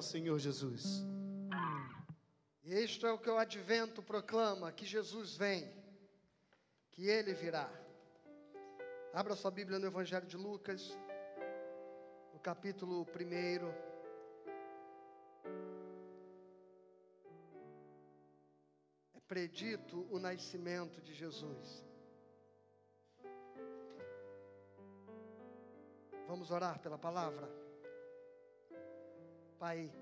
ao Senhor Jesus. Isto é o que o advento proclama: que Jesus vem, que ele virá. Abra sua Bíblia no Evangelho de Lucas, no capítulo 1. É predito o nascimento de Jesus. Vamos orar pela palavra? Pai,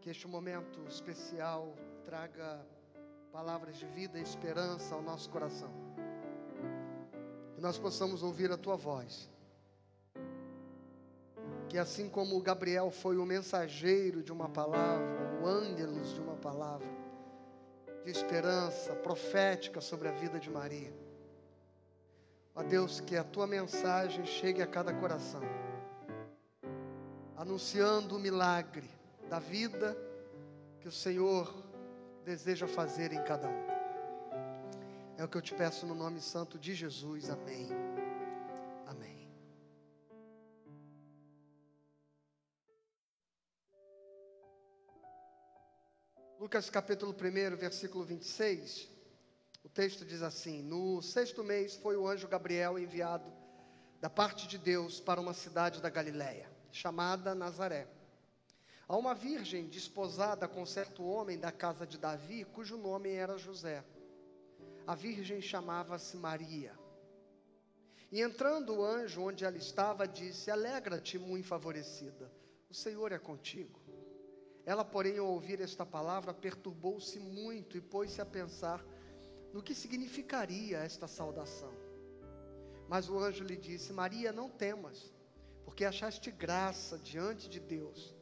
que este momento especial traga palavras de vida e esperança ao nosso coração. Que nós possamos ouvir a tua voz. Que assim como Gabriel foi o mensageiro de uma palavra, o ângelos de uma palavra, de esperança profética sobre a vida de Maria. Ó Deus, que a tua mensagem chegue a cada coração anunciando o milagre da vida que o Senhor deseja fazer em cada um. É o que eu te peço no nome santo de Jesus. Amém. Amém. Lucas capítulo 1, versículo 26. O texto diz assim: No sexto mês foi o anjo Gabriel enviado da parte de Deus para uma cidade da Galiléia chamada Nazaré. A uma virgem desposada com certo homem da casa de Davi, cujo nome era José. A virgem chamava-se Maria. E entrando o anjo onde ela estava, disse: Alegra-te, muito favorecida, o Senhor é contigo. Ela, porém, ao ouvir esta palavra, perturbou-se muito e pôs-se a pensar no que significaria esta saudação. Mas o anjo lhe disse: Maria, não temas porque achaste graça diante de Deus.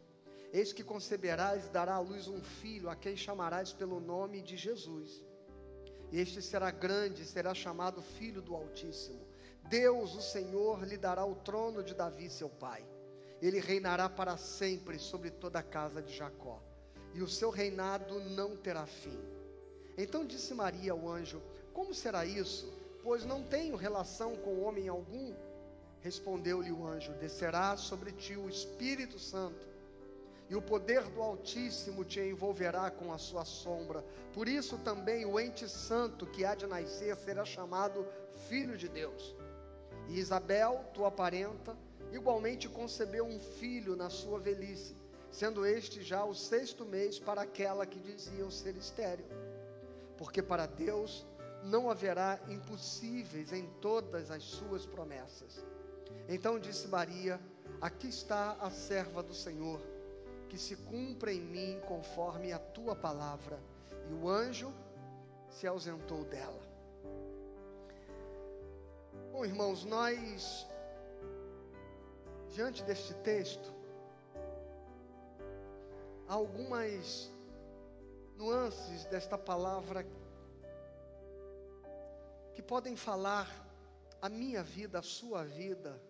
Eis que conceberás e dará à luz um filho, a quem chamarás pelo nome de Jesus. E este será grande, será chamado Filho do Altíssimo. Deus, o Senhor, lhe dará o trono de Davi, seu pai. Ele reinará para sempre sobre toda a casa de Jacó, e o seu reinado não terá fim. Então disse Maria ao anjo: Como será isso? Pois não tenho relação com homem algum. Respondeu-lhe o anjo: Descerá sobre ti o Espírito Santo, e o poder do Altíssimo te envolverá com a sua sombra. Por isso também o ente santo que há de nascer será chamado Filho de Deus. E Isabel, tua parenta, igualmente concebeu um filho na sua velhice, sendo este já o sexto mês para aquela que diziam ser estéril. Porque para Deus não haverá impossíveis em todas as suas promessas. Então disse Maria: Aqui está a serva do Senhor, que se cumpra em mim conforme a tua palavra. E o anjo se ausentou dela. Bom, irmãos, nós, diante deste texto, há algumas nuances desta palavra que podem falar a minha vida, a sua vida,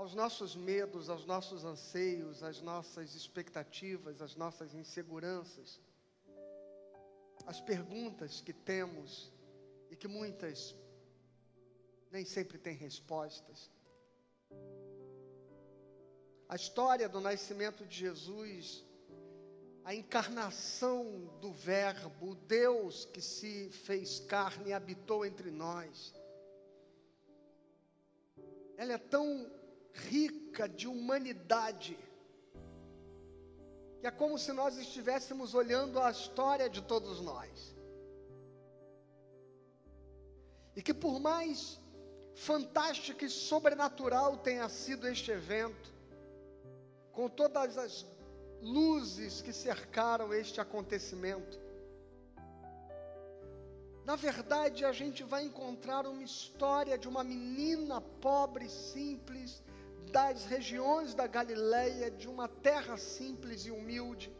aos nossos medos, aos nossos anseios, às nossas expectativas, às nossas inseguranças, as perguntas que temos e que muitas nem sempre têm respostas. A história do nascimento de Jesus, a encarnação do Verbo, o Deus que se fez carne e habitou entre nós, ela é tão rica de humanidade, que é como se nós estivéssemos olhando a história de todos nós. E que por mais fantástico e sobrenatural tenha sido este evento, com todas as luzes que cercaram este acontecimento, na verdade, a gente vai encontrar uma história de uma menina pobre, simples, das regiões da Galileia, de uma terra simples e humilde,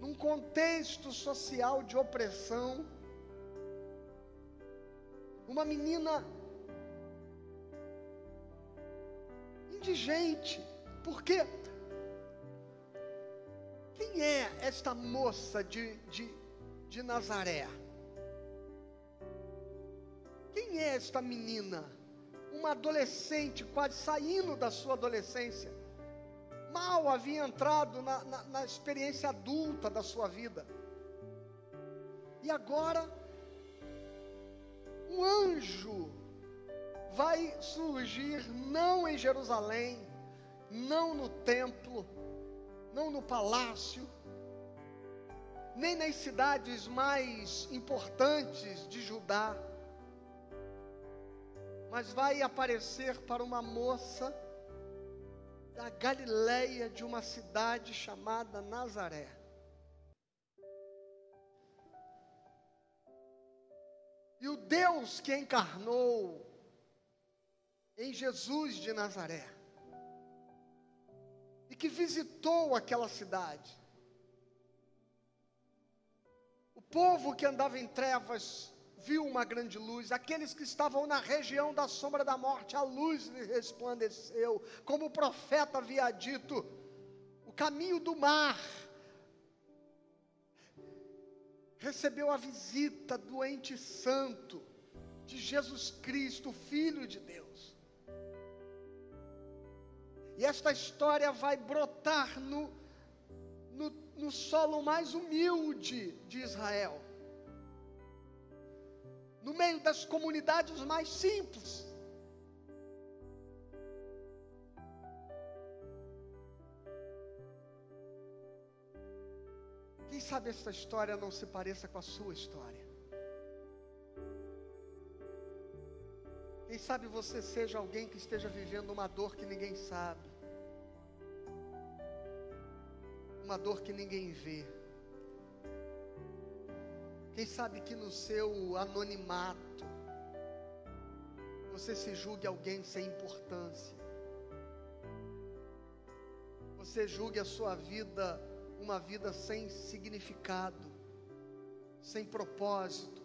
num contexto social de opressão, uma menina indigente, porque quem é esta moça de, de, de Nazaré? Quem é esta menina? Uma adolescente quase saindo da sua adolescência, mal havia entrado na, na, na experiência adulta da sua vida. E agora, um anjo vai surgir não em Jerusalém, não no templo, não no palácio, nem nas cidades mais importantes de Judá, mas vai aparecer para uma moça da Galileia de uma cidade chamada Nazaré. E o Deus que encarnou em Jesus de Nazaré, e que visitou aquela cidade, o povo que andava em trevas viu uma grande luz, aqueles que estavam na região da sombra da morte, a luz lhe resplandeceu, como o profeta havia dito, o caminho do mar recebeu a visita do ente santo de Jesus Cristo, Filho de Deus. E esta história vai brotar no, no, no solo mais humilde de Israel no meio das comunidades mais simples. Quem sabe essa história não se pareça com a sua história? Quem sabe você seja alguém que esteja vivendo uma dor que ninguém sabe, uma dor que ninguém vê. Quem sabe que no seu anonimato você se julgue alguém sem importância. Você julgue a sua vida uma vida sem significado, sem propósito.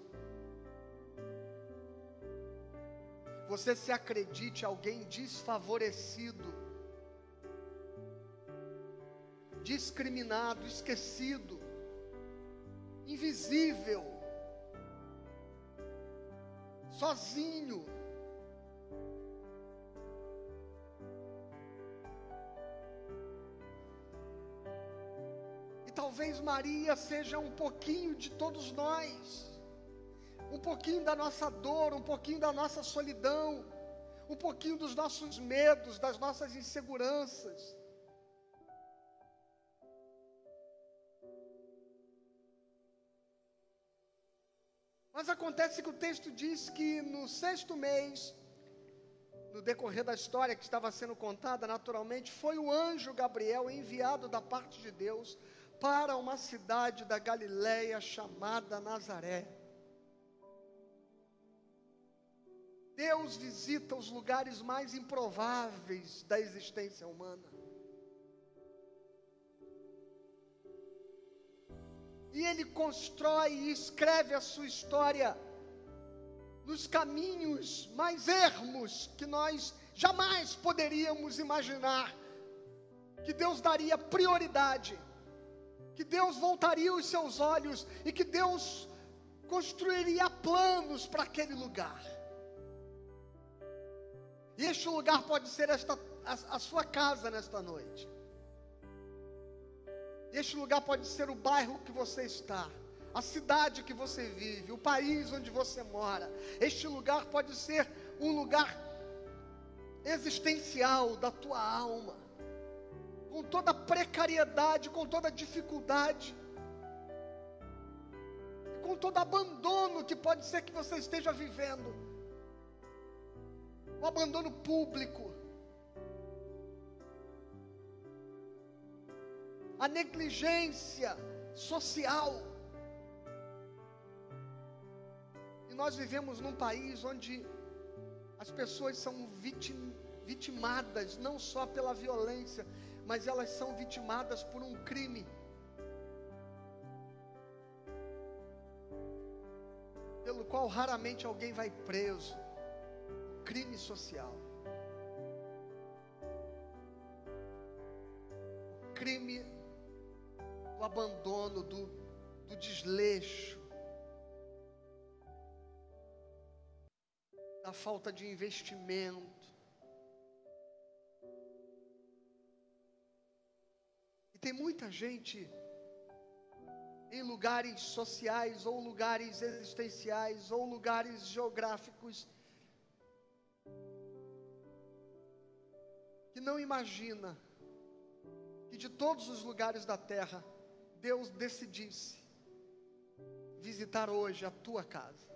Você se acredite alguém desfavorecido, discriminado, esquecido invisível, sozinho. E talvez Maria seja um pouquinho de todos nós, um pouquinho da nossa dor, um pouquinho da nossa solidão, um pouquinho dos nossos medos, das nossas inseguranças. Mas acontece que o texto diz que no sexto mês, no decorrer da história que estava sendo contada, naturalmente, foi o anjo Gabriel enviado da parte de Deus para uma cidade da Galiléia chamada Nazaré. Deus visita os lugares mais improváveis da existência humana. E ele constrói e escreve a sua história nos caminhos mais ermos que nós jamais poderíamos imaginar. Que Deus daria prioridade, que Deus voltaria os seus olhos e que Deus construiria planos para aquele lugar. E este lugar pode ser esta, a, a sua casa nesta noite. Este lugar pode ser o bairro que você está, a cidade que você vive, o país onde você mora. Este lugar pode ser um lugar existencial da tua alma, com toda a precariedade, com toda a dificuldade, com todo abandono que pode ser que você esteja vivendo. O abandono público, a negligência social. E nós vivemos num país onde as pessoas são vitim, vitimadas não só pela violência, mas elas são vitimadas por um crime. Pelo qual raramente alguém vai preso. Crime social. Do, do desleixo, da falta de investimento. E tem muita gente em lugares sociais, ou lugares existenciais, ou lugares geográficos, que não imagina que de todos os lugares da terra, Deus decidisse visitar hoje a tua casa.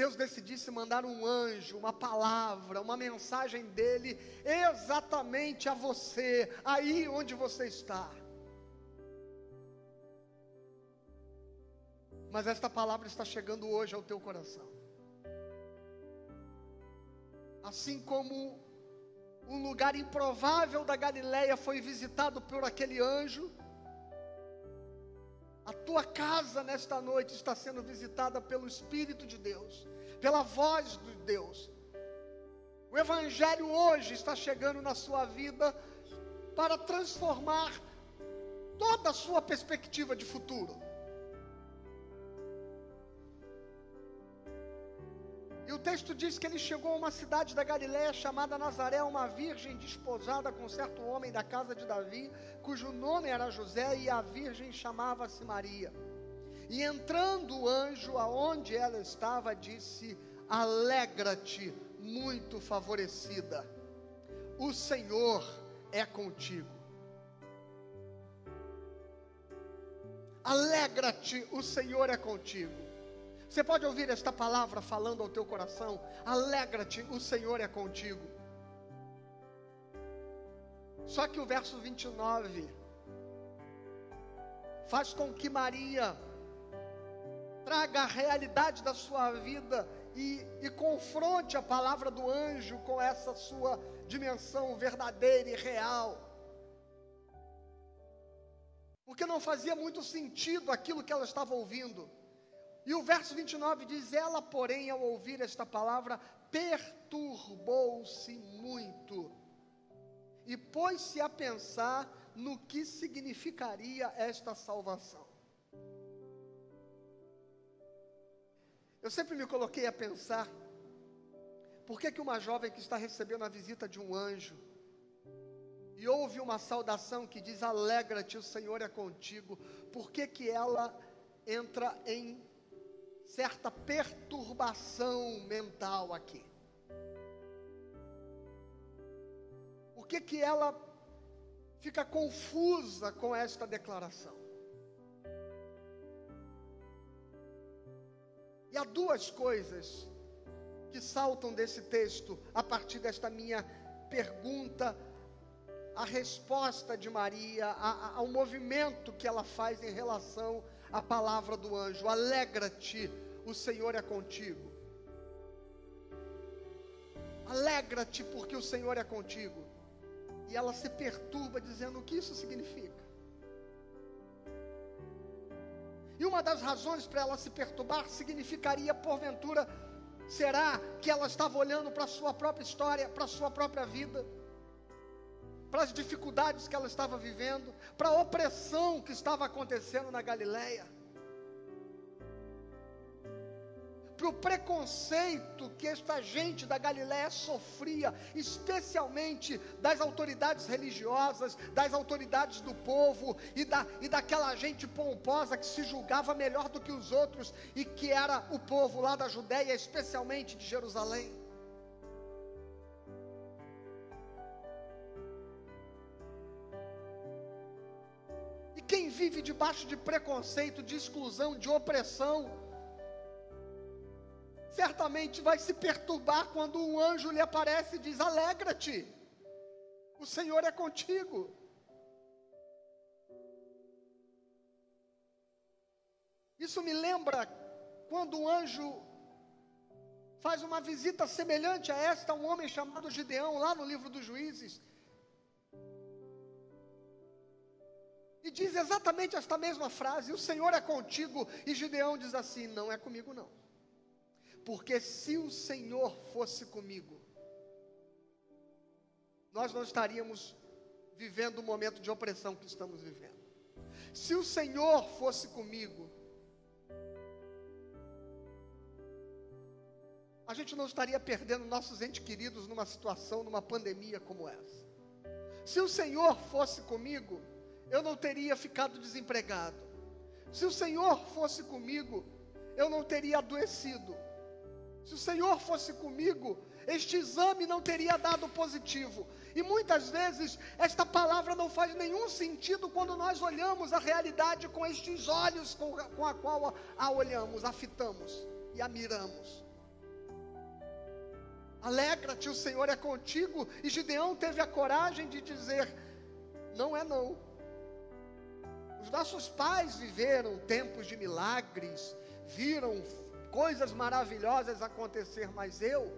Deus decidisse mandar um anjo, uma palavra, uma mensagem dele exatamente a você, aí onde você está. Mas esta palavra está chegando hoje ao teu coração. Assim como um lugar improvável da Galileia foi visitado por aquele anjo, a tua casa nesta noite está sendo visitada pelo Espírito de Deus, pela voz de Deus. O Evangelho hoje está chegando na sua vida para transformar toda a sua perspectiva de futuro. E o texto diz que ele chegou a uma cidade da Galiléia chamada Nazaré, uma virgem desposada com certo homem da casa de Davi, cujo nome era José, e a virgem chamava-se Maria. E entrando o anjo aonde ela estava, disse: Alegra-te, muito favorecida, o Senhor é contigo. Alegra-te, o Senhor é contigo. Você pode ouvir esta palavra falando ao teu coração: alegra-te, o Senhor é contigo. Só que o verso 29 faz com que Maria traga a realidade da sua vida e, e, confronte a palavra do anjo com essa sua dimensão verdadeira e real. Porque não fazia muito sentido aquilo que ela estava ouvindo. E o verso 29 diz: Ela, porém, ao ouvir esta palavra, perturbou-se muito e pôs-se a pensar no que significaria esta salvação. Eu sempre me coloquei a pensar, por que, que uma jovem que está recebendo a visita de um anjo, e ouve uma saudação que diz: Alegra-te, o Senhor é contigo, por que, que ela entra em certa perturbação mental aqui. Por que, que ela fica confusa com esta declaração? E há duas coisas que saltam desse texto a partir desta minha pergunta, a resposta de Maria, ao movimento que ela faz em relação à palavra do anjo: alegra-te, o Senhor é contigo. Alegra-te porque o Senhor é contigo. E ela se perturba dizendo o que isso significa. E uma das razões para ela se perturbar significaria, porventura, será que ela estava olhando para a sua própria história, para a sua própria vida, para as dificuldades que ela estava vivendo, para a opressão que estava acontecendo na Galileia. para o preconceito que esta gente da Galiléia sofria, especialmente das autoridades religiosas, das autoridades do povo e, da, e daquela gente pomposa que se julgava melhor do que os outros e que era o povo lá da Judéia, especialmente de Jerusalém. Vive debaixo de preconceito, de exclusão, de opressão, certamente vai se perturbar quando um anjo lhe aparece e diz: Alegra-te, o Senhor é contigo. Isso me lembra quando um anjo faz uma visita semelhante a esta a um homem chamado Gideão, lá no livro dos Juízes. E diz exatamente esta mesma frase: O Senhor é contigo. E Gideão diz assim: Não é comigo, não. Porque se o Senhor fosse comigo, nós não estaríamos vivendo o momento de opressão que estamos vivendo. Se o Senhor fosse comigo, a gente não estaria perdendo nossos entes queridos numa situação, numa pandemia como essa. Se o Senhor fosse comigo, eu não teria ficado desempregado. Se o Senhor fosse comigo, eu não teria adoecido. Se o Senhor fosse comigo, este exame não teria dado positivo. E muitas vezes esta palavra não faz nenhum sentido quando nós olhamos a realidade com estes olhos com, com a qual a, a olhamos, a fitamos e a miramos. Alegra-te, o Senhor é contigo. E Gideão teve a coragem de dizer: Não é não. Os nossos pais viveram tempos de milagres, viram coisas maravilhosas acontecer, mas eu,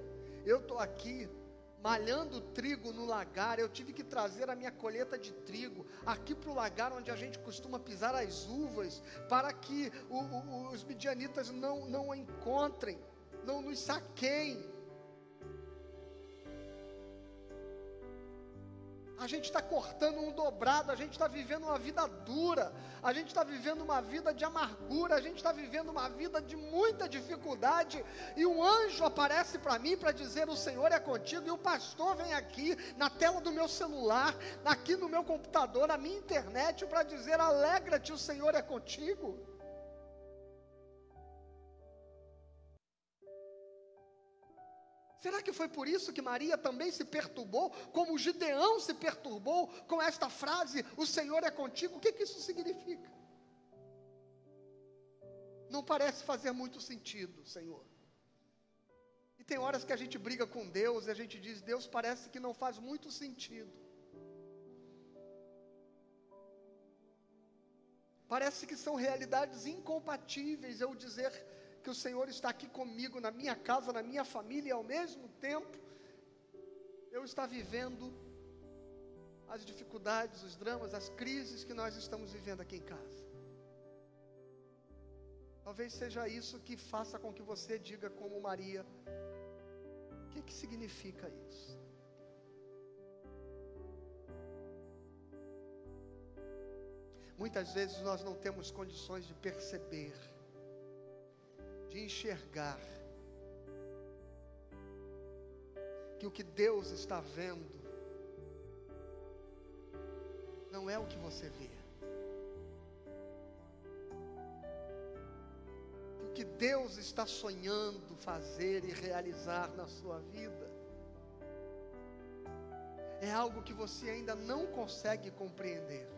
eu estou aqui malhando trigo no lagar, eu tive que trazer a minha colheita de trigo aqui para o lagar onde a gente costuma pisar as uvas, para que o, o, os midianitas não, não encontrem, não nos saqueiem. A gente está cortando um dobrado, a gente está vivendo uma vida dura, a gente está vivendo uma vida de amargura, a gente está vivendo uma vida de muita dificuldade. E um anjo aparece para mim para dizer: O Senhor é contigo. E o pastor vem aqui na tela do meu celular, aqui no meu computador, na minha internet, para dizer: Alegra-te, o Senhor é contigo. Será que foi por isso que Maria também se perturbou, como Gideão se perturbou com esta frase: O Senhor é contigo? O que, que isso significa? Não parece fazer muito sentido, Senhor. E tem horas que a gente briga com Deus e a gente diz: Deus parece que não faz muito sentido. Parece que são realidades incompatíveis eu dizer que o Senhor está aqui comigo, na minha casa, na minha família, e ao mesmo tempo, eu estar vivendo as dificuldades, os dramas, as crises que nós estamos vivendo aqui em casa. Talvez seja isso que faça com que você diga, como Maria, o que, que significa isso? Muitas vezes nós não temos condições de perceber de enxergar que o que Deus está vendo não é o que você vê. Que o que Deus está sonhando fazer e realizar na sua vida é algo que você ainda não consegue compreender.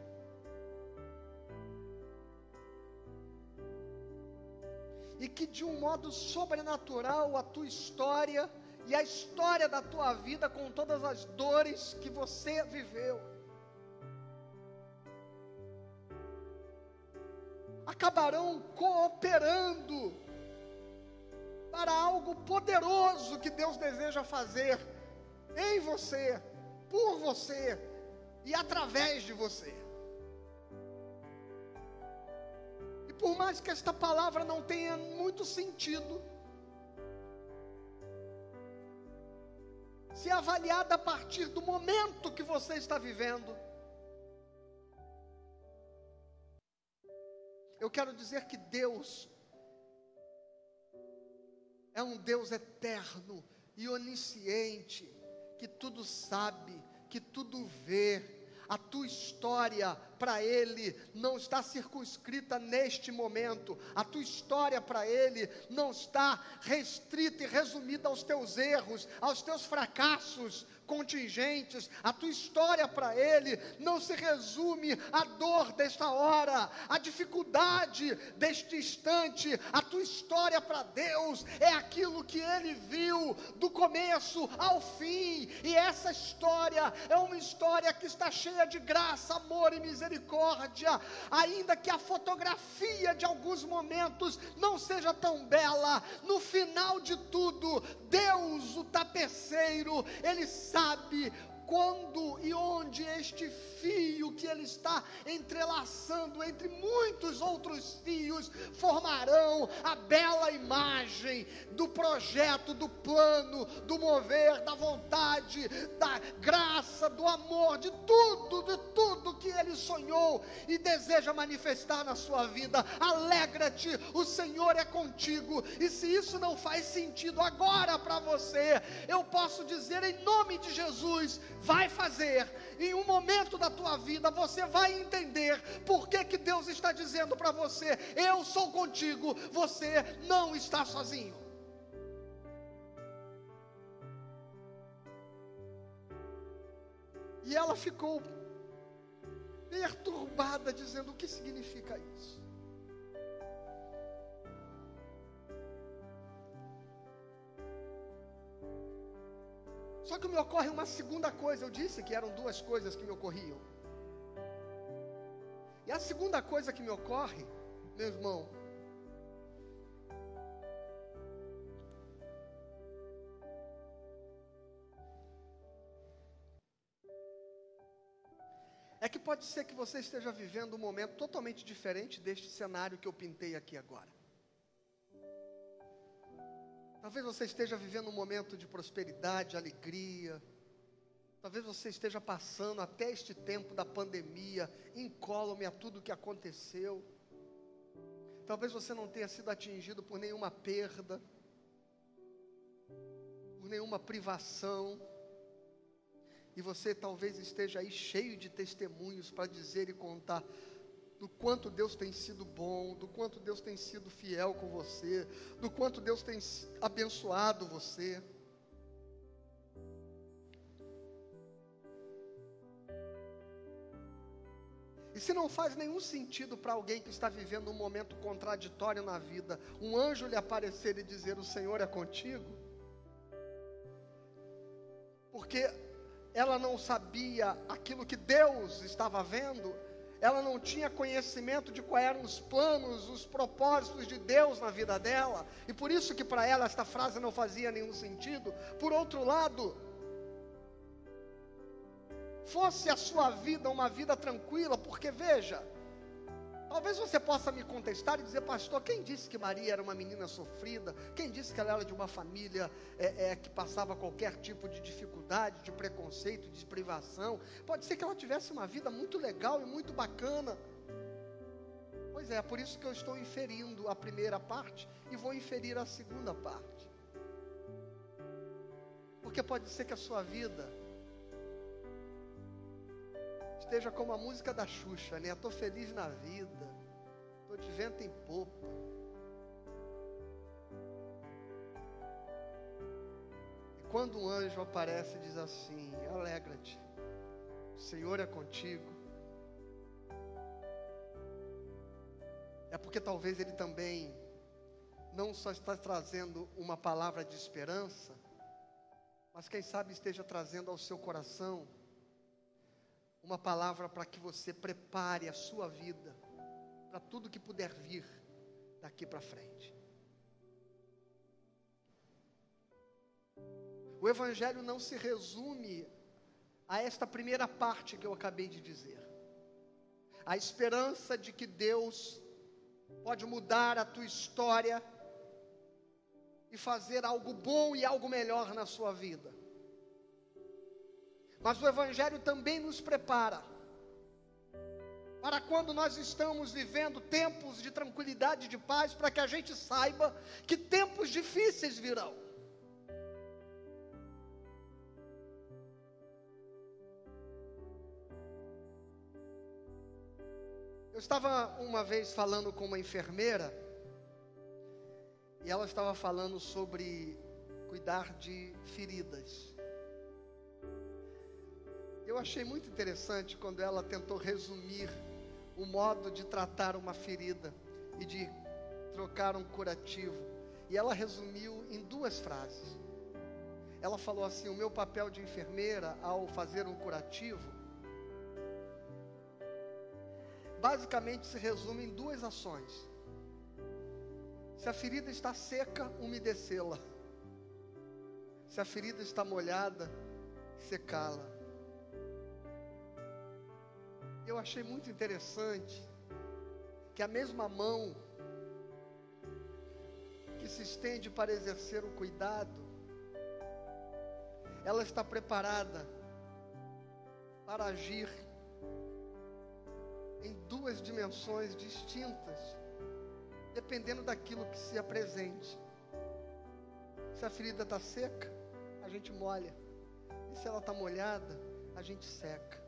Que de um modo sobrenatural a tua história e a história da tua vida com todas as dores que você viveu acabarão cooperando para algo poderoso que Deus deseja fazer em você, por você e através de você. Por mais que esta palavra não tenha muito sentido, se avaliada a partir do momento que você está vivendo, eu quero dizer que Deus é um Deus eterno e onisciente, que tudo sabe, que tudo vê, a tua história para Ele não está circunscrita neste momento, a tua história para Ele não está restrita e resumida aos teus erros, aos teus fracassos, contingentes, a tua história para Ele não se resume à dor desta hora, à dificuldade deste instante, a tua história para Deus é aquilo que Ele viu do começo ao fim, e essa história é uma história que está cheia de graça, amor e misericórdia, ainda que a fotografia de alguns momentos não seja tão bela, no final de tudo, Deus, o tapeceiro, Ele sabe quando e onde este fio que ele está entrelaçando entre muitos outros fios formarão a bela imagem do projeto, do plano, do mover, da vontade, da graça, do amor, de tudo, de tudo que ele sonhou e deseja manifestar na sua vida. Alegra-te, o Senhor é contigo. E se isso não faz sentido agora para você, eu posso dizer em nome de Jesus, vai fazer. Em um momento da tua vida você vai entender por que que Deus está dizendo para você: eu sou contigo, você não está sozinho. E ela ficou perturbada, dizendo: o que significa isso? Só que me ocorre uma segunda coisa. Eu disse que eram duas coisas que me ocorriam. E a segunda coisa que me ocorre, meu irmão, é que pode ser que você esteja vivendo um momento totalmente diferente deste cenário que eu pintei aqui agora. Talvez você esteja vivendo um momento de prosperidade, alegria. Talvez você esteja passando até este tempo da pandemia, incólume a tudo o que aconteceu. Talvez você não tenha sido atingido por nenhuma perda, por nenhuma privação. E você talvez esteja aí cheio de testemunhos para dizer e contar do quanto Deus tem sido bom, do quanto Deus tem sido fiel com você, do quanto Deus tem abençoado você. E se não faz nenhum sentido para alguém que está vivendo um momento contraditório na vida, um anjo lhe aparecer e dizer: O Senhor é contigo, porque ela não sabia aquilo que Deus estava vendo, ela não tinha conhecimento de quais eram os planos, os propósitos de Deus na vida dela, e por isso que para ela esta frase não fazia nenhum sentido. Por outro lado, fosse a sua vida uma vida tranquila, porque veja, Talvez você possa me contestar e dizer, pastor, quem disse que Maria era uma menina sofrida? Quem disse que ela era de uma família é, é, que passava qualquer tipo de dificuldade, de preconceito, de privação? Pode ser que ela tivesse uma vida muito legal e muito bacana. Pois é, por isso que eu estou inferindo a primeira parte e vou inferir a segunda parte. Porque pode ser que a sua vida esteja como a música da Xuxa, né? Estou feliz na vida, estou de vento em popa. E quando um anjo aparece e diz assim: Alegra-te, o Senhor é contigo. É porque talvez ele também não só está trazendo uma palavra de esperança, mas quem sabe esteja trazendo ao seu coração uma palavra para que você prepare a sua vida para tudo que puder vir daqui para frente. O Evangelho não se resume a esta primeira parte que eu acabei de dizer. A esperança de que Deus pode mudar a tua história e fazer algo bom e algo melhor na sua vida. Mas o Evangelho também nos prepara para quando nós estamos vivendo tempos de tranquilidade e de paz, para que a gente saiba que tempos difíceis virão. Eu estava uma vez falando com uma enfermeira, e ela estava falando sobre cuidar de feridas. Eu achei muito interessante quando ela tentou resumir o modo de tratar uma ferida e de trocar um curativo. E ela resumiu em duas frases. Ela falou assim: O meu papel de enfermeira ao fazer um curativo, basicamente se resume em duas ações. Se a ferida está seca, umedecê-la. Se a ferida está molhada, secá-la. Eu achei muito interessante que a mesma mão que se estende para exercer o cuidado, ela está preparada para agir em duas dimensões distintas, dependendo daquilo que se apresente. Se a ferida está seca, a gente molha. E se ela está molhada, a gente seca.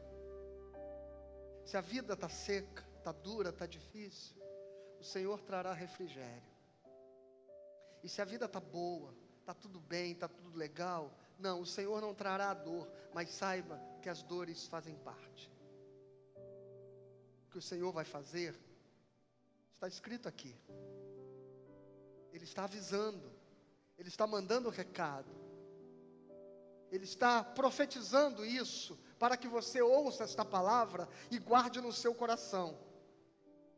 Se a vida está seca, está dura, está difícil, o Senhor trará refrigério. E se a vida está boa, está tudo bem, está tudo legal, não, o Senhor não trará a dor, mas saiba que as dores fazem parte. O que o Senhor vai fazer, está escrito aqui. Ele está avisando, Ele está mandando o recado, Ele está profetizando isso, para que você ouça esta palavra e guarde no seu coração: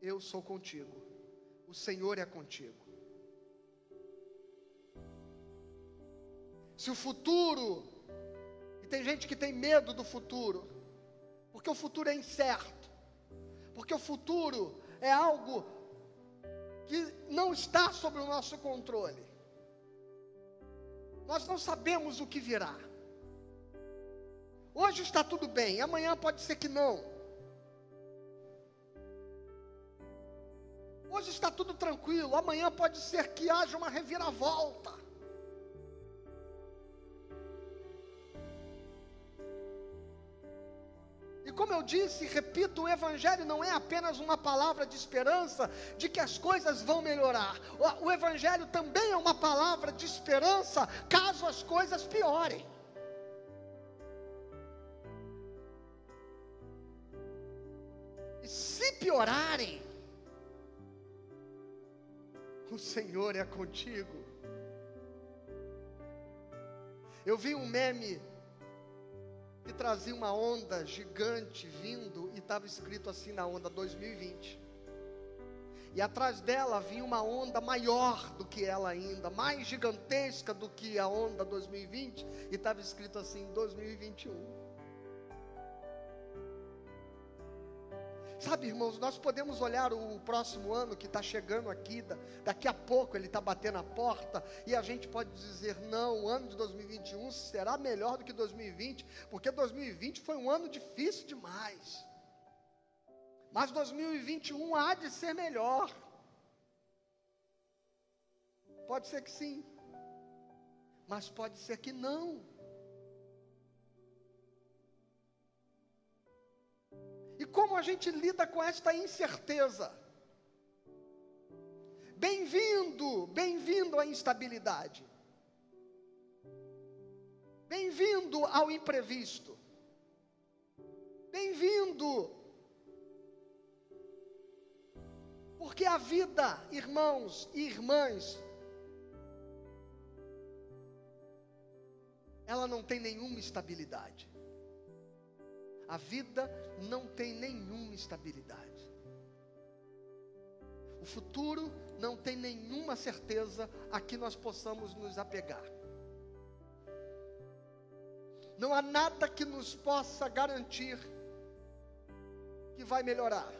Eu sou contigo, o Senhor é contigo. Se o futuro, e tem gente que tem medo do futuro, porque o futuro é incerto, porque o futuro é algo que não está sob o nosso controle. Nós não sabemos o que virá. Hoje está tudo bem, amanhã pode ser que não. Hoje está tudo tranquilo, amanhã pode ser que haja uma reviravolta. E como eu disse, repito, o Evangelho não é apenas uma palavra de esperança de que as coisas vão melhorar. O, o Evangelho também é uma palavra de esperança caso as coisas piorem. Piorarem, o Senhor é contigo. Eu vi um meme que trazia uma onda gigante vindo e estava escrito assim na onda 2020. E atrás dela vinha uma onda maior do que ela ainda, mais gigantesca do que a onda 2020, e estava escrito assim 2021. Sabe, irmãos, nós podemos olhar o próximo ano que está chegando aqui, daqui a pouco ele está batendo a porta, e a gente pode dizer: não, o ano de 2021 será melhor do que 2020, porque 2020 foi um ano difícil demais. Mas 2021 há de ser melhor. Pode ser que sim, mas pode ser que não. Como a gente lida com esta incerteza? Bem-vindo, bem-vindo à instabilidade. Bem-vindo ao imprevisto. Bem-vindo. Porque a vida, irmãos e irmãs, ela não tem nenhuma estabilidade. A vida não tem nenhuma estabilidade. O futuro não tem nenhuma certeza a que nós possamos nos apegar. Não há nada que nos possa garantir que vai melhorar.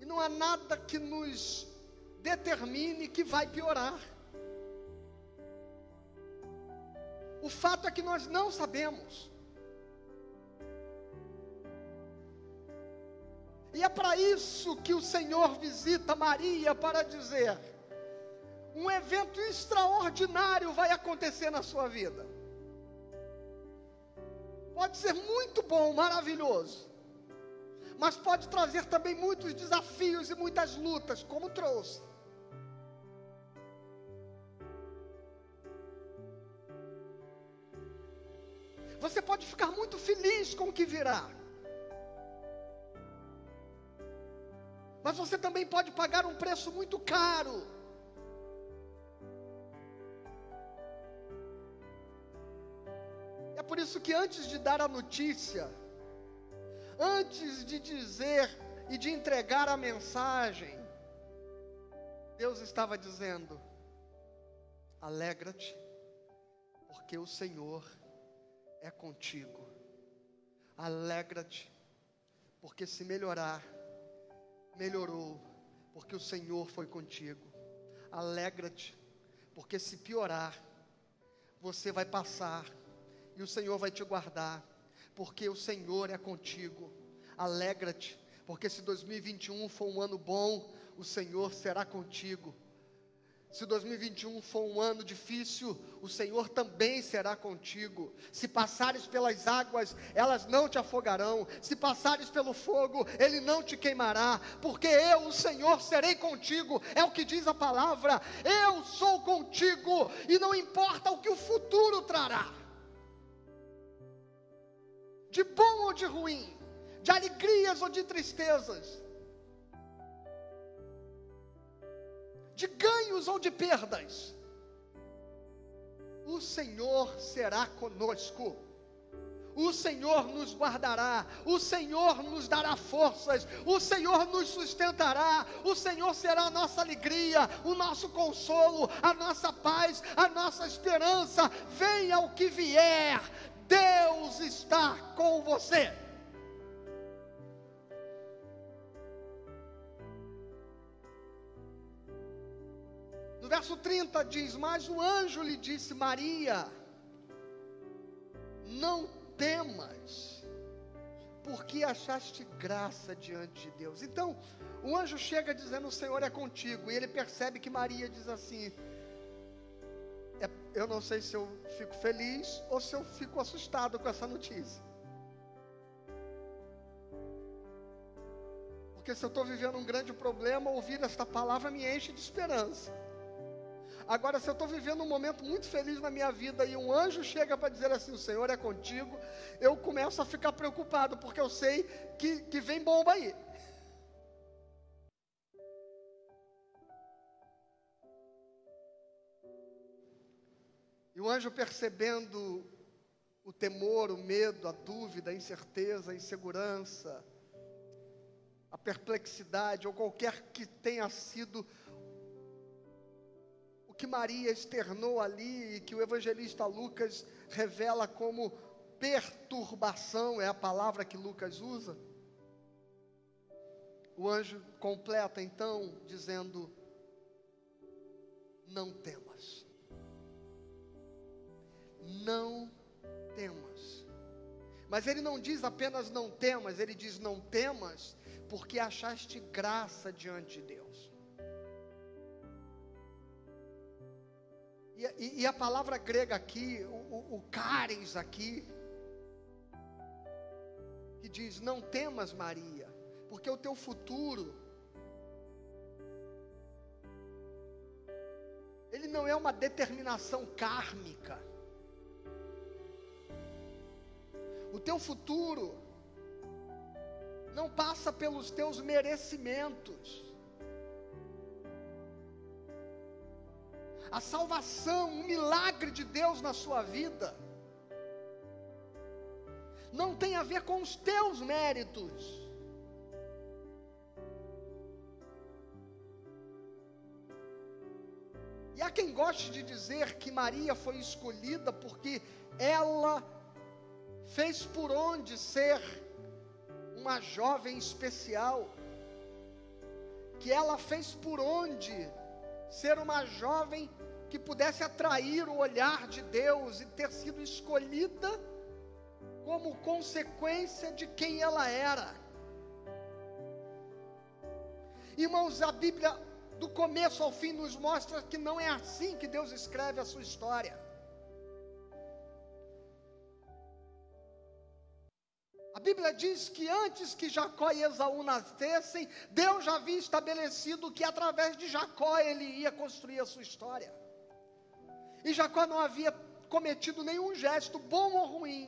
E não há nada que nos determine que vai piorar. O fato é que nós não sabemos. E é para isso que o Senhor visita Maria para dizer: um evento extraordinário vai acontecer na sua vida. Pode ser muito bom, maravilhoso, mas pode trazer também muitos desafios e muitas lutas, como trouxe. Você pode ficar muito feliz com o que virá. Mas você também pode pagar um preço muito caro. É por isso que antes de dar a notícia, antes de dizer e de entregar a mensagem, Deus estava dizendo: alegra-te, porque o Senhor é contigo. Alegra-te, porque se melhorar, melhorou, porque o Senhor foi contigo. Alegra-te, porque se piorar, você vai passar e o Senhor vai te guardar, porque o Senhor é contigo. Alegra-te, porque se 2021 for um ano bom, o Senhor será contigo. Se 2021 for um ano difícil, o Senhor também será contigo. Se passares pelas águas, elas não te afogarão. Se passares pelo fogo, ele não te queimará. Porque eu, o Senhor, serei contigo. É o que diz a palavra. Eu sou contigo. E não importa o que o futuro trará. De bom ou de ruim. De alegrias ou de tristezas de ganhos ou de perdas, o Senhor será conosco. O Senhor nos guardará, o Senhor nos dará forças, o Senhor nos sustentará, o Senhor será a nossa alegria, o nosso consolo, a nossa paz, a nossa esperança. Venha o que vier, Deus está com você. No verso 30 diz: Mas o anjo lhe disse: Maria, não temas, porque achaste graça diante de Deus. Então, o anjo chega dizendo: O Senhor é contigo. E ele percebe que Maria diz assim: é, Eu não sei se eu fico feliz ou se eu fico assustado com essa notícia. Porque se eu estou vivendo um grande problema, ouvir esta palavra me enche de esperança. Agora, se eu estou vivendo um momento muito feliz na minha vida e um anjo chega para dizer assim: o Senhor é contigo, eu começo a ficar preocupado, porque eu sei que, que vem bomba aí. E o anjo percebendo o temor, o medo, a dúvida, a incerteza, a insegurança, a perplexidade, ou qualquer que tenha sido que Maria externou ali e que o evangelista Lucas revela como perturbação, é a palavra que Lucas usa. O anjo completa então dizendo: Não temas. Não temas. Mas ele não diz apenas não temas, ele diz não temas, porque achaste graça diante de Deus. E, e, a palavra grega aqui, o, o, o aqui, que diz: Não temas, Maria, porque o teu futuro, ele não é uma determinação kármica. O teu futuro não passa pelos teus merecimentos. A salvação, um milagre de Deus na sua vida, não tem a ver com os teus méritos. E há quem goste de dizer que Maria foi escolhida porque ela fez por onde ser uma jovem especial, que ela fez por onde ser uma jovem que pudesse atrair o olhar de Deus e ter sido escolhida como consequência de quem ela era. Irmãos, a Bíblia do começo ao fim nos mostra que não é assim que Deus escreve a sua história. Bíblia diz que antes que Jacó e Esaú nascessem, Deus já havia estabelecido que através de Jacó ele ia construir a sua história. E Jacó não havia cometido nenhum gesto, bom ou ruim.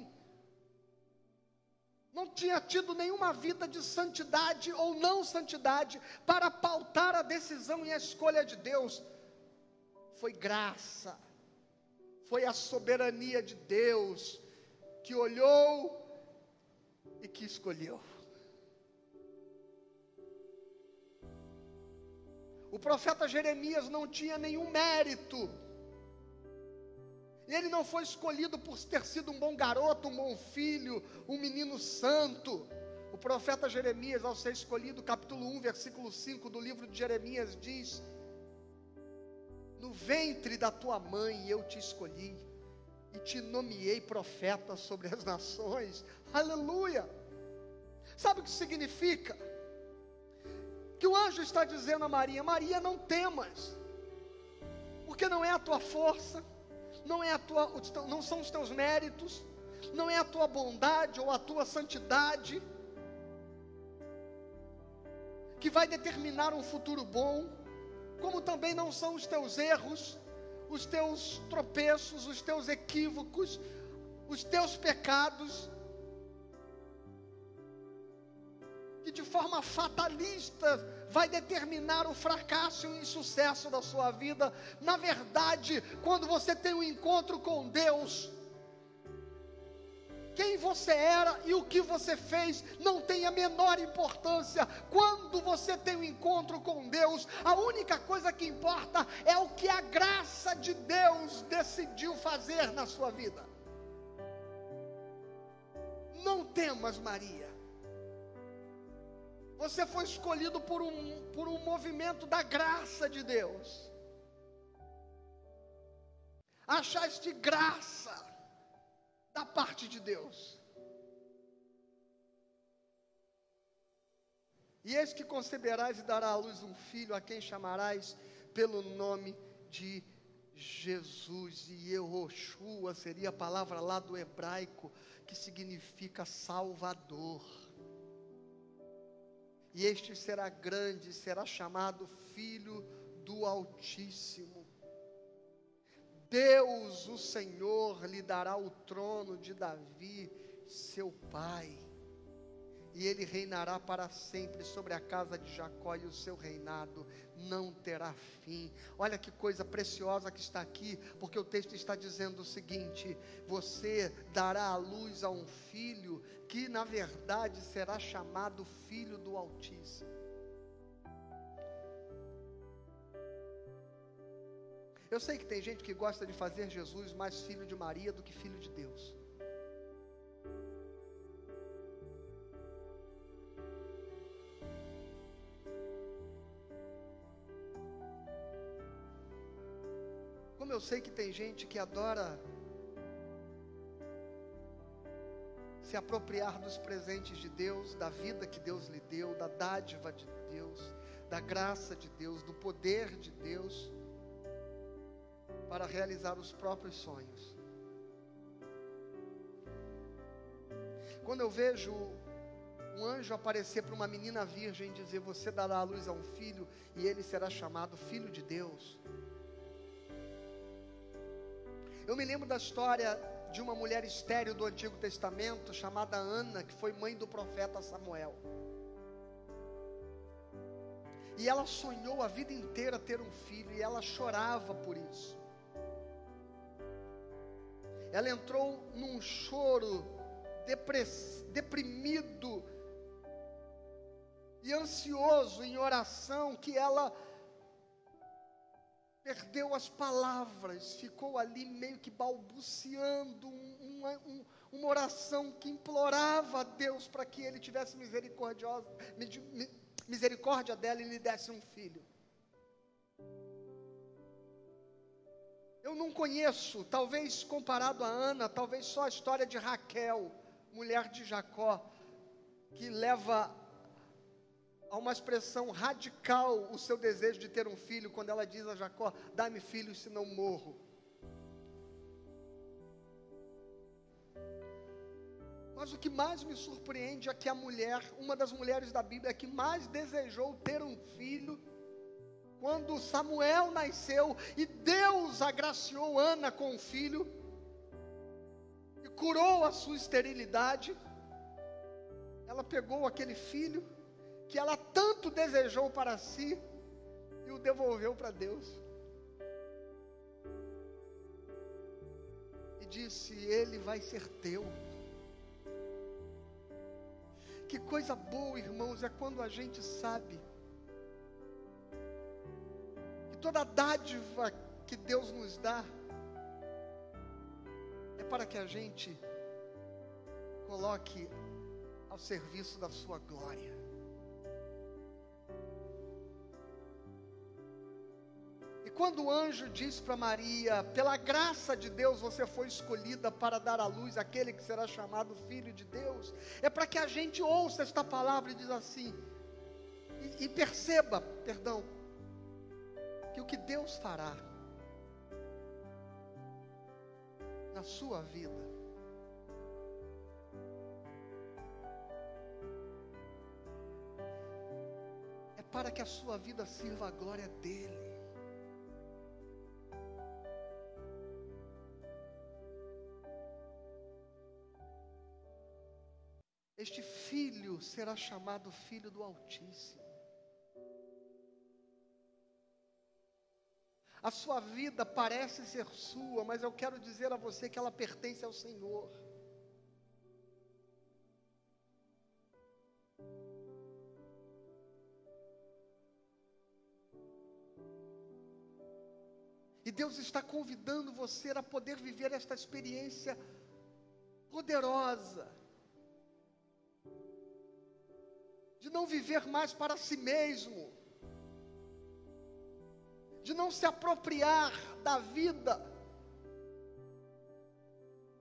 Não tinha tido nenhuma vida de santidade ou não santidade para pautar a decisão e a escolha de Deus. Foi graça, foi a soberania de Deus que olhou e que escolheu. O profeta Jeremias não tinha nenhum mérito. Ele não foi escolhido por ter sido um bom garoto, um bom filho, um menino santo. O profeta Jeremias, ao ser escolhido, capítulo 1, versículo 5 do livro de Jeremias, diz: No ventre da tua mãe eu te escolhi e te nomeei profeta sobre as nações. Aleluia! Sabe o que significa? Que o anjo está dizendo a Maria: Maria, não temas, porque não é a tua força, não é a tua, não são os teus méritos, não é a tua bondade ou a tua santidade que vai determinar um futuro bom, como também não são os teus erros, os teus tropeços, os teus equívocos, os teus pecados, que de forma fatalista vai determinar o fracasso e o insucesso da sua vida. Na verdade, quando você tem um encontro com Deus, quem você era e o que você fez não tem a menor importância. Quando você tem um encontro com Deus, a única coisa que importa é o que a graça de Deus decidiu fazer na sua vida. Não temas, Maria. Você foi escolhido por um, por um movimento da graça de Deus. Achaste graça da parte de Deus. E eis que conceberás e dará à luz um filho, a quem chamarás pelo nome de Jesus. E Yehoshua seria a palavra lá do hebraico, que significa Salvador. E este será grande, será chamado Filho do Altíssimo. Deus, o Senhor, lhe dará o trono de Davi, seu pai, e ele reinará para sempre sobre a casa de Jacó, e o seu reinado não terá fim. Olha que coisa preciosa que está aqui, porque o texto está dizendo o seguinte: você dará a luz a um filho que, na verdade, será chamado Filho do Altíssimo. Eu sei que tem gente que gosta de fazer Jesus mais filho de Maria do que filho de Deus. Como eu sei que tem gente que adora se apropriar dos presentes de Deus, da vida que Deus lhe deu, da dádiva de Deus, da graça de Deus, do poder de Deus para realizar os próprios sonhos. Quando eu vejo um anjo aparecer para uma menina virgem e dizer: Você dará a luz a um filho e ele será chamado Filho de Deus. Eu me lembro da história de uma mulher estéril do Antigo Testamento chamada Ana, que foi mãe do profeta Samuel. E ela sonhou a vida inteira ter um filho e ela chorava por isso ela entrou num choro deprimido e ansioso em oração, que ela perdeu as palavras, ficou ali meio que balbuciando uma, um, uma oração que implorava a Deus para que ele tivesse misericórdia dela e lhe desse um filho. Eu não conheço, talvez comparado a Ana, talvez só a história de Raquel, mulher de Jacó, que leva a uma expressão radical o seu desejo de ter um filho, quando ela diz a Jacó: Dá-me filho, senão morro. Mas o que mais me surpreende é que a mulher, uma das mulheres da Bíblia que mais desejou ter um filho, quando Samuel nasceu e Deus agraciou Ana com um filho e curou a sua esterilidade, ela pegou aquele filho que ela tanto desejou para si e o devolveu para Deus. E disse: Ele vai ser teu. Que coisa boa, irmãos, é quando a gente sabe toda dádiva que Deus nos dá é para que a gente coloque ao serviço da sua glória. E quando o anjo diz para Maria: pela graça de Deus você foi escolhida para dar à luz aquele que será chamado Filho de Deus, é para que a gente ouça esta palavra e diz assim, e, e perceba, perdão, que o que Deus fará na sua vida é para que a sua vida sirva a glória dele. Este filho será chamado Filho do Altíssimo. A sua vida parece ser sua, mas eu quero dizer a você que ela pertence ao Senhor. E Deus está convidando você a poder viver esta experiência poderosa. De não viver mais para si mesmo de não se apropriar da vida,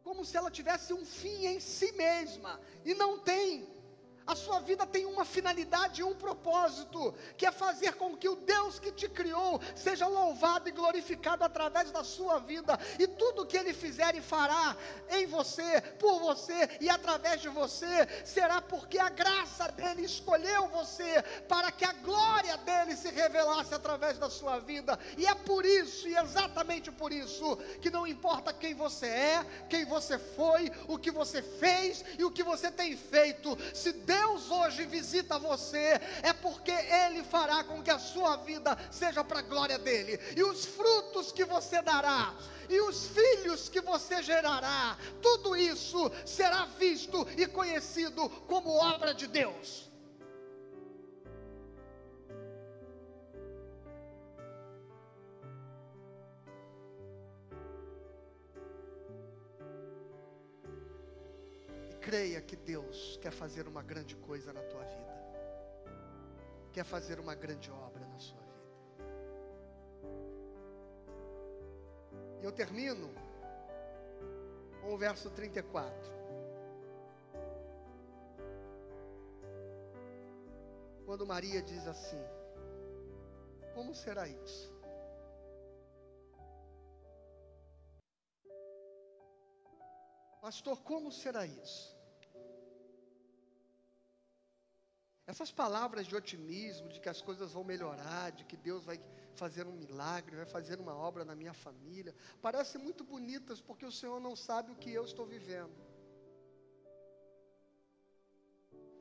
como se ela tivesse um fim em si mesma, e não tem. A sua vida tem uma finalidade e um propósito, que é fazer com que o Deus que te criou seja louvado e glorificado através da sua vida, e tudo que Ele fizer e fará em você, por você e através de você, será porque a graça dEle escolheu você, para que a glória dEle se revelasse através da sua vida, e é por isso, e exatamente por isso, que não importa quem você é, quem você foi, o que você fez e o que você tem feito, se Deus Deus hoje visita você, é porque Ele fará com que a sua vida seja para a glória dEle, e os frutos que você dará, e os filhos que você gerará, tudo isso será visto e conhecido como obra de Deus. Creia que Deus quer fazer uma grande coisa na tua vida, quer fazer uma grande obra na sua vida. E eu termino com o verso 34. Quando Maria diz assim: Como será isso? Pastor, como será isso? Essas palavras de otimismo, de que as coisas vão melhorar, de que Deus vai fazer um milagre, vai fazer uma obra na minha família, parecem muito bonitas porque o Senhor não sabe o que eu estou vivendo.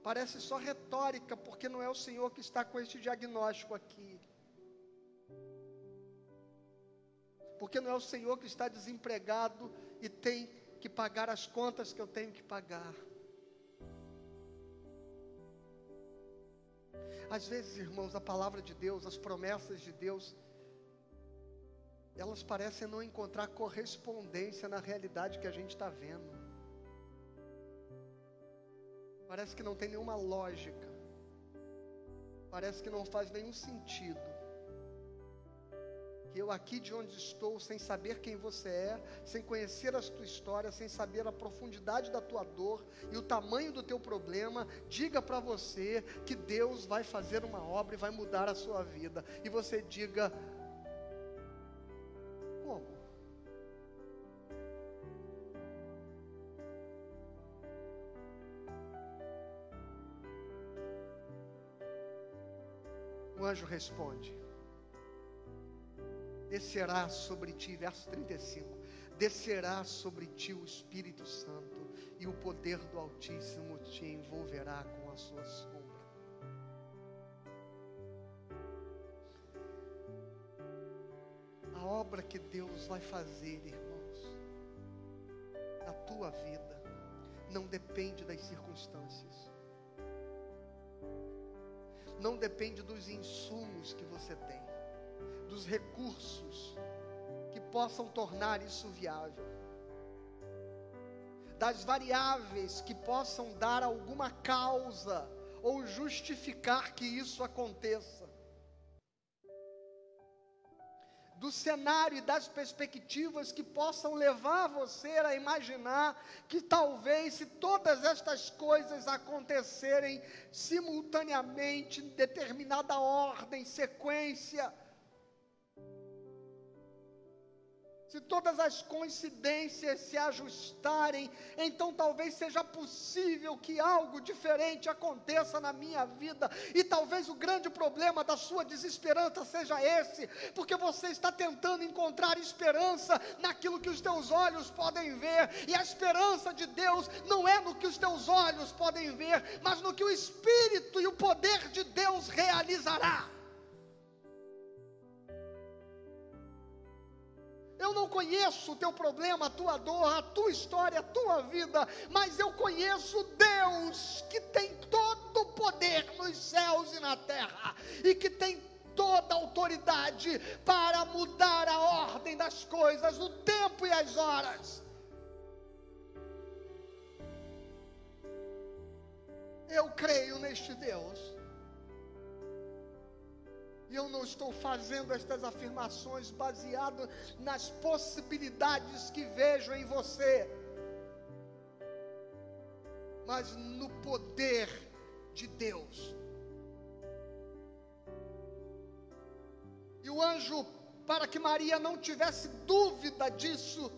Parece só retórica porque não é o Senhor que está com este diagnóstico aqui. Porque não é o Senhor que está desempregado e tem que pagar as contas que eu tenho que pagar. Às vezes, irmãos, a palavra de Deus, as promessas de Deus, elas parecem não encontrar correspondência na realidade que a gente está vendo. Parece que não tem nenhuma lógica. Parece que não faz nenhum sentido eu aqui de onde estou, sem saber quem você é, sem conhecer a tua história, sem saber a profundidade da tua dor e o tamanho do teu problema, diga para você que Deus vai fazer uma obra e vai mudar a sua vida. E você diga: Como? O anjo responde: descerá sobre ti, verso 35, descerá sobre ti o Espírito Santo, e o poder do Altíssimo te envolverá com a sua sombra. A obra que Deus vai fazer, irmãos, na tua vida, não depende das circunstâncias, não depende dos insumos que você tem dos recursos que possam tornar isso viável. das variáveis que possam dar alguma causa ou justificar que isso aconteça. Do cenário e das perspectivas que possam levar você a imaginar que talvez, se todas estas coisas acontecerem simultaneamente, em determinada ordem, sequência, se todas as coincidências se ajustarem, então talvez seja possível que algo diferente aconteça na minha vida, e talvez o grande problema da sua desesperança seja esse, porque você está tentando encontrar esperança naquilo que os teus olhos podem ver, e a esperança de Deus não é no que os teus olhos podem ver, mas no que o Espírito e o poder de Deus realizará. Não conheço o teu problema, a tua dor, a tua história, a tua vida, mas eu conheço Deus que tem todo o poder nos céus e na terra e que tem toda a autoridade para mudar a ordem das coisas, o tempo e as horas. Eu creio neste Deus. E eu não estou fazendo estas afirmações baseado nas possibilidades que vejo em você, mas no poder de Deus. E o anjo, para que Maria não tivesse dúvida disso,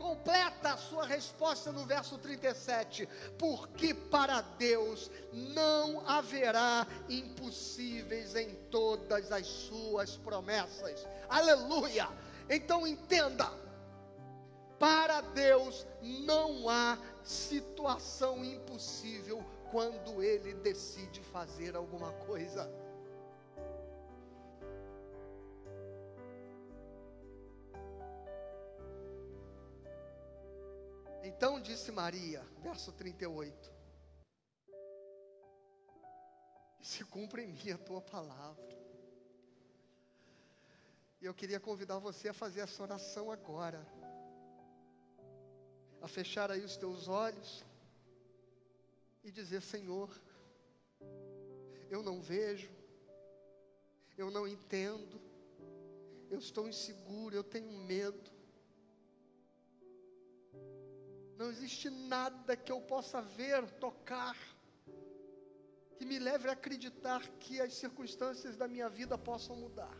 completa a sua resposta no verso 37, porque para Deus não haverá impossíveis em todas as suas promessas. Aleluia! Então entenda, para Deus não há situação impossível quando ele decide fazer alguma coisa. Então disse Maria, verso 38: Se cumpre em mim a tua palavra. E eu queria convidar você a fazer essa oração agora. A fechar aí os teus olhos e dizer: Senhor, eu não vejo, eu não entendo, eu estou inseguro, eu tenho medo. Não existe nada que eu possa ver, tocar, que me leve a acreditar que as circunstâncias da minha vida possam mudar.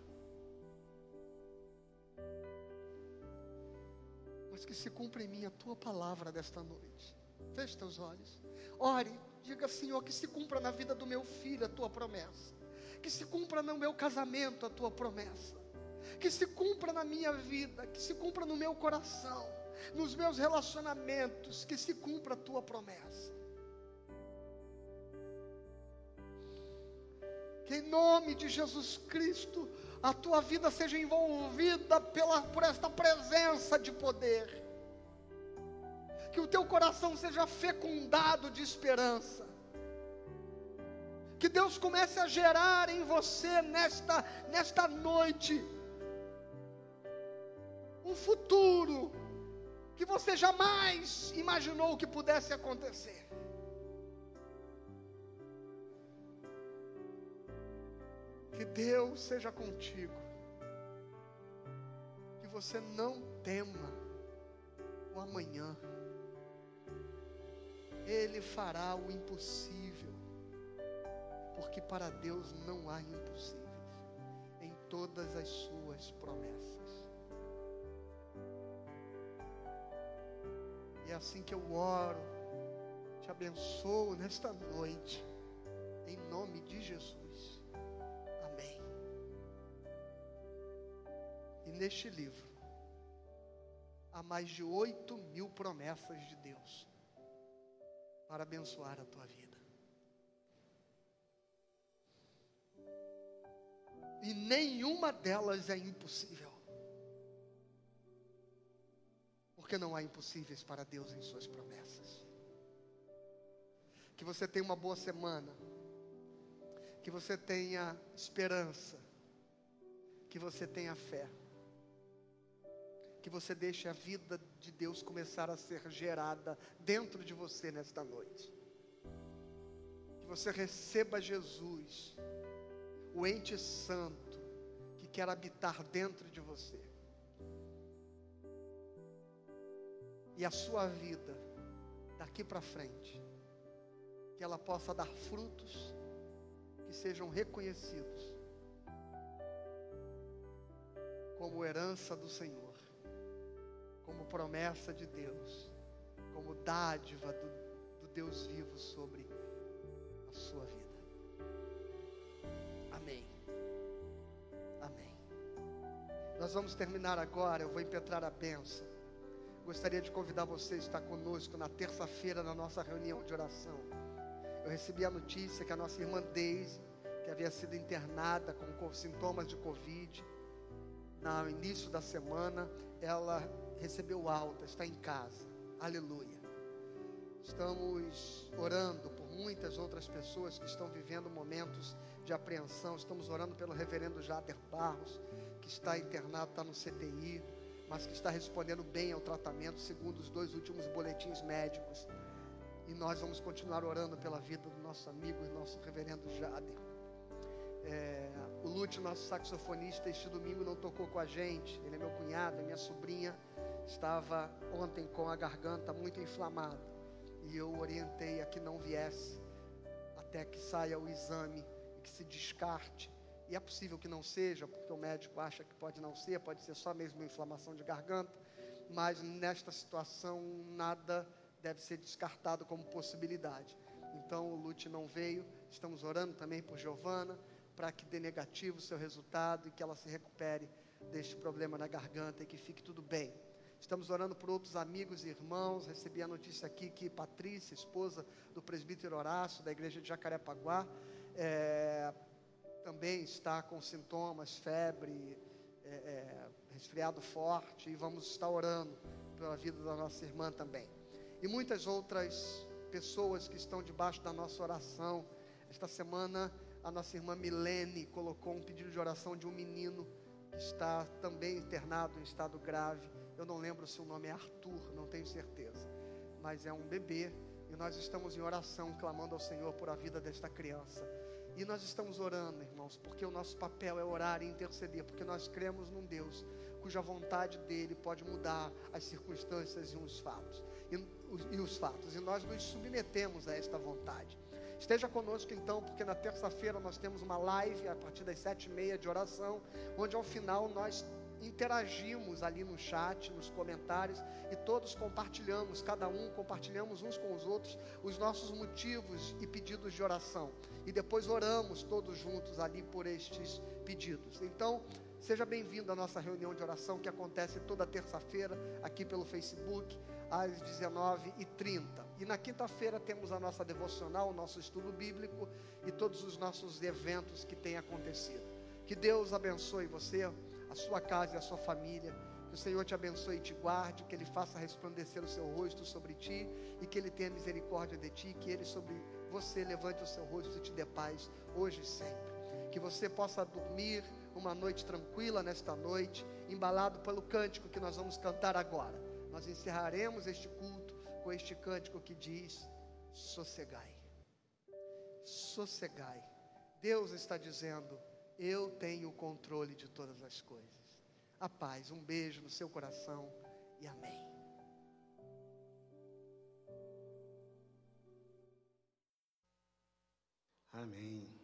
Mas que se cumpra em mim a tua palavra desta noite. Feche teus olhos. Ore, diga, Senhor, que se cumpra na vida do meu filho a tua promessa. Que se cumpra no meu casamento a tua promessa. Que se cumpra na minha vida, que se cumpra no meu coração nos meus relacionamentos, que se cumpra a tua promessa. Que em nome de Jesus Cristo, a tua vida seja envolvida pela, por esta presença de poder. Que o teu coração seja fecundado de esperança. Que Deus comece a gerar em você nesta, nesta noite um futuro que você jamais imaginou que pudesse acontecer. Que Deus seja contigo. Que você não tema o amanhã. Ele fará o impossível. Porque para Deus não há impossíveis em todas as suas promessas. É assim que eu oro, te abençoo nesta noite, em nome de Jesus. Amém. E neste livro, há mais de oito mil promessas de Deus para abençoar a tua vida. E nenhuma delas é impossível. Porque não há impossíveis para Deus em Suas promessas. Que você tenha uma boa semana, que você tenha esperança, que você tenha fé. que você deixe a vida de Deus começar a ser gerada dentro de você nesta noite. Que você receba Jesus, o ente santo, que quer habitar dentro de você. E a sua vida, daqui para frente, que ela possa dar frutos que sejam reconhecidos como herança do Senhor, como promessa de Deus, como dádiva do, do Deus vivo sobre a sua vida. Amém. Amém. Nós vamos terminar agora, eu vou impetrar a benção. Gostaria de convidar você a estar conosco na terça-feira na nossa reunião de oração. Eu recebi a notícia que a nossa irmã Deise, que havia sido internada com sintomas de Covid, no início da semana, ela recebeu alta, está em casa. Aleluia. Estamos orando por muitas outras pessoas que estão vivendo momentos de apreensão. Estamos orando pelo reverendo Jader Barros, que está internado, está no CTI, mas que está respondendo bem ao tratamento, segundo os dois últimos boletins médicos. E nós vamos continuar orando pela vida do nosso amigo e nosso reverendo Jader. É, o Lute, nosso saxofonista, este domingo não tocou com a gente. Ele é meu cunhado, é minha sobrinha. Estava ontem com a garganta muito inflamada. E eu orientei a que não viesse até que saia o exame e que se descarte. E é possível que não seja, porque o médico acha que pode não ser, pode ser só mesmo uma inflamação de garganta. Mas nesta situação, nada deve ser descartado como possibilidade. Então o Lute não veio. Estamos orando também por Giovana para que dê negativo o seu resultado e que ela se recupere deste problema na garganta e que fique tudo bem. Estamos orando por outros amigos e irmãos. Recebi a notícia aqui que Patrícia, esposa do presbítero Horácio, da igreja de Jacarepaguá, é, também está com sintomas, febre, é, é, resfriado forte, e vamos estar orando pela vida da nossa irmã também. E muitas outras pessoas que estão debaixo da nossa oração. Esta semana a nossa irmã Milene colocou um pedido de oração de um menino que está também internado em estado grave. Eu não lembro se o nome é Arthur, não tenho certeza. Mas é um bebê e nós estamos em oração clamando ao Senhor por a vida desta criança. E nós estamos orando, irmãos, porque o nosso papel é orar e interceder, porque nós cremos num Deus cuja vontade dele pode mudar as circunstâncias e os fatos. E, e os fatos. E nós nos submetemos a esta vontade. Esteja conosco então, porque na terça-feira nós temos uma live a partir das sete e meia de oração, onde ao final nós interagimos ali no chat, nos comentários e todos compartilhamos, cada um compartilhamos uns com os outros os nossos motivos e pedidos de oração e depois oramos todos juntos ali por estes pedidos. Então, seja bem-vindo à nossa reunião de oração que acontece toda terça-feira aqui pelo Facebook às 19h30. E na quinta-feira temos a nossa devocional, o nosso estudo bíblico e todos os nossos eventos que têm acontecido. Que Deus abençoe você, a sua casa e a sua família. Que o Senhor te abençoe e te guarde, que Ele faça resplandecer o seu rosto sobre ti e que Ele tenha misericórdia de ti, que Ele sobre você levante o seu rosto e te dê paz hoje e sempre. Que você possa dormir uma noite tranquila nesta noite, embalado pelo cântico que nós vamos cantar agora. Nós encerraremos este culto com este cântico que diz: sossegai. Sossegai. Deus está dizendo: Eu tenho o controle de todas as coisas. A paz, um beijo no seu coração e amém. Amém.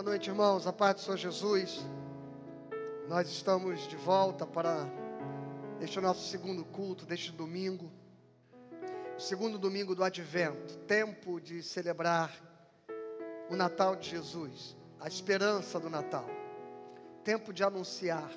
Boa noite, irmãos. A paz do Senhor Jesus. Nós estamos de volta para este nosso segundo culto deste domingo. O segundo domingo do advento, tempo de celebrar o Natal de Jesus, a esperança do Natal. Tempo de anunciar